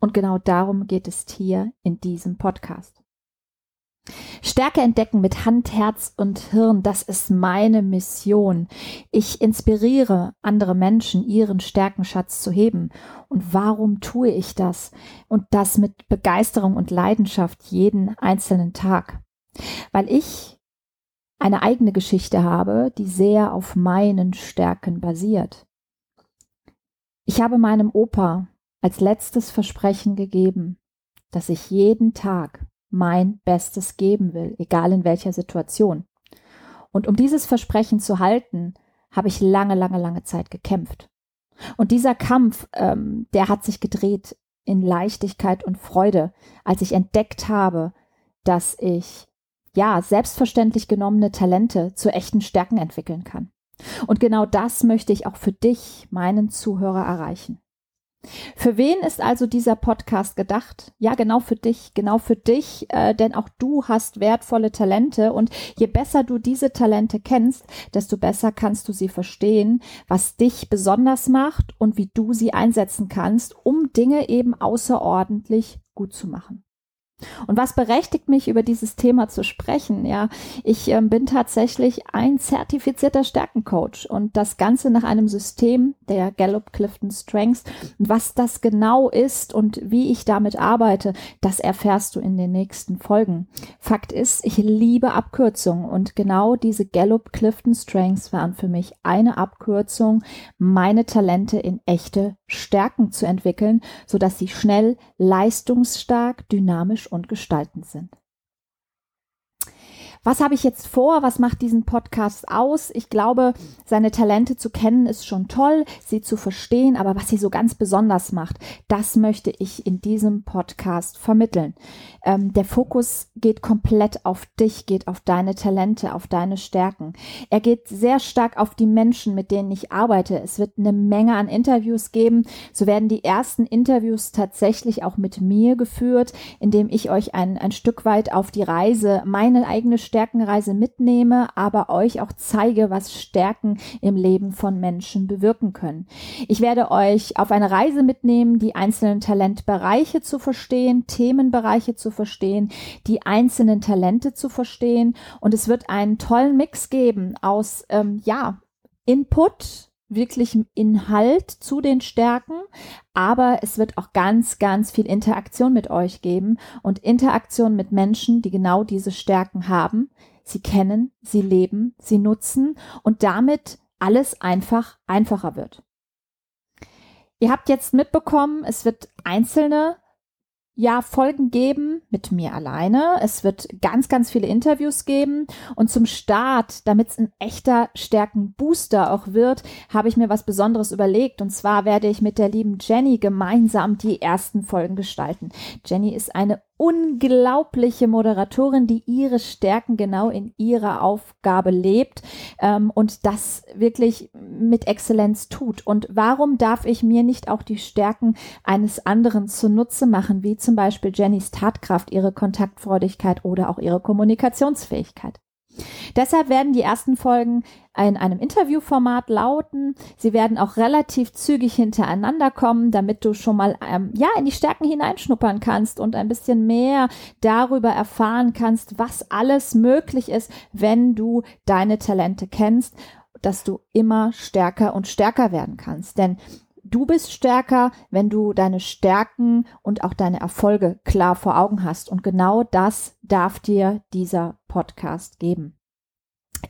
Und genau darum geht es hier in diesem Podcast. Stärke entdecken mit Hand, Herz und Hirn, das ist meine Mission. Ich inspiriere andere Menschen, ihren Stärkenschatz zu heben. Und warum tue ich das? Und das mit Begeisterung und Leidenschaft jeden einzelnen Tag. Weil ich eine eigene Geschichte habe, die sehr auf meinen Stärken basiert. Ich habe meinem Opa als letztes Versprechen gegeben, dass ich jeden Tag mein Bestes geben will, egal in welcher Situation. Und um dieses Versprechen zu halten, habe ich lange, lange, lange Zeit gekämpft. Und dieser Kampf, ähm, der hat sich gedreht in Leichtigkeit und Freude, als ich entdeckt habe, dass ich ja, selbstverständlich genommene Talente zu echten Stärken entwickeln kann. Und genau das möchte ich auch für dich, meinen Zuhörer, erreichen. Für wen ist also dieser Podcast gedacht? Ja, genau für dich, genau für dich, äh, denn auch du hast wertvolle Talente und je besser du diese Talente kennst, desto besser kannst du sie verstehen, was dich besonders macht und wie du sie einsetzen kannst, um Dinge eben außerordentlich gut zu machen. Und was berechtigt mich, über dieses Thema zu sprechen? Ja, ich äh, bin tatsächlich ein zertifizierter Stärkencoach und das Ganze nach einem System der Gallup Clifton Strengths. Und was das genau ist und wie ich damit arbeite, das erfährst du in den nächsten Folgen. Fakt ist, ich liebe Abkürzungen und genau diese Gallup Clifton Strengths waren für mich eine Abkürzung, meine Talente in echte Stärken zu entwickeln, sodass sie schnell, leistungsstark, dynamisch und gestaltend sind. Was habe ich jetzt vor? Was macht diesen Podcast aus? Ich glaube, seine Talente zu kennen ist schon toll, sie zu verstehen, aber was sie so ganz besonders macht, das möchte ich in diesem Podcast vermitteln. Ähm, der Fokus geht komplett auf dich, geht auf deine Talente, auf deine Stärken. Er geht sehr stark auf die Menschen, mit denen ich arbeite. Es wird eine Menge an Interviews geben. So werden die ersten Interviews tatsächlich auch mit mir geführt, indem ich euch ein, ein Stück weit auf die Reise, meine eigene Stärkenreise mitnehme, aber euch auch zeige, was Stärken im Leben von Menschen bewirken können. Ich werde euch auf eine Reise mitnehmen, die einzelnen Talentbereiche zu verstehen, Themenbereiche zu verstehen, die einzelnen Talente zu verstehen und es wird einen tollen Mix geben aus, ähm, ja, Input, wirklichem Inhalt zu den Stärken, aber es wird auch ganz, ganz viel Interaktion mit euch geben und Interaktion mit Menschen, die genau diese Stärken haben. Sie kennen, sie leben, sie nutzen und damit alles einfach einfacher wird. Ihr habt jetzt mitbekommen, es wird einzelne ja, Folgen geben mit mir alleine. Es wird ganz, ganz viele Interviews geben. Und zum Start, damit es ein echter Stärkenbooster auch wird, habe ich mir was Besonderes überlegt. Und zwar werde ich mit der lieben Jenny gemeinsam die ersten Folgen gestalten. Jenny ist eine unglaubliche Moderatorin, die ihre Stärken genau in ihrer Aufgabe lebt ähm, und das wirklich mit Exzellenz tut. Und warum darf ich mir nicht auch die Stärken eines anderen zunutze machen, wie zum Beispiel Jennys Tatkraft, ihre Kontaktfreudigkeit oder auch ihre Kommunikationsfähigkeit? Deshalb werden die ersten Folgen in einem Interviewformat lauten. Sie werden auch relativ zügig hintereinander kommen, damit du schon mal ähm, ja in die Stärken hineinschnuppern kannst und ein bisschen mehr darüber erfahren kannst, was alles möglich ist, wenn du deine Talente kennst, dass du immer stärker und stärker werden kannst. Denn Du bist stärker, wenn du deine Stärken und auch deine Erfolge klar vor Augen hast. Und genau das darf dir dieser Podcast geben.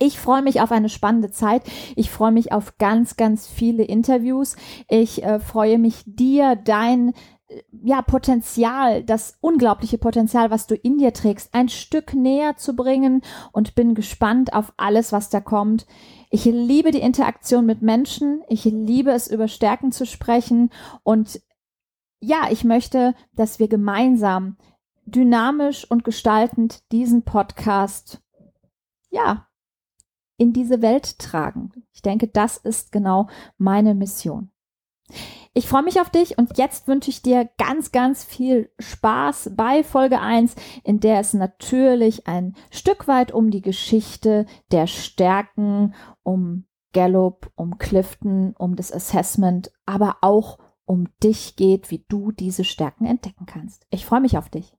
Ich freue mich auf eine spannende Zeit. Ich freue mich auf ganz, ganz viele Interviews. Ich äh, freue mich dir, dein ja, Potenzial, das unglaubliche Potenzial, was du in dir trägst, ein Stück näher zu bringen und bin gespannt auf alles, was da kommt. Ich liebe die Interaktion mit Menschen. Ich liebe es, über Stärken zu sprechen. Und ja, ich möchte, dass wir gemeinsam dynamisch und gestaltend diesen Podcast, ja, in diese Welt tragen. Ich denke, das ist genau meine Mission. Ich freue mich auf dich und jetzt wünsche ich dir ganz, ganz viel Spaß bei Folge 1, in der es natürlich ein Stück weit um die Geschichte der Stärken, um Gallup, um Clifton, um das Assessment, aber auch um dich geht, wie du diese Stärken entdecken kannst. Ich freue mich auf dich.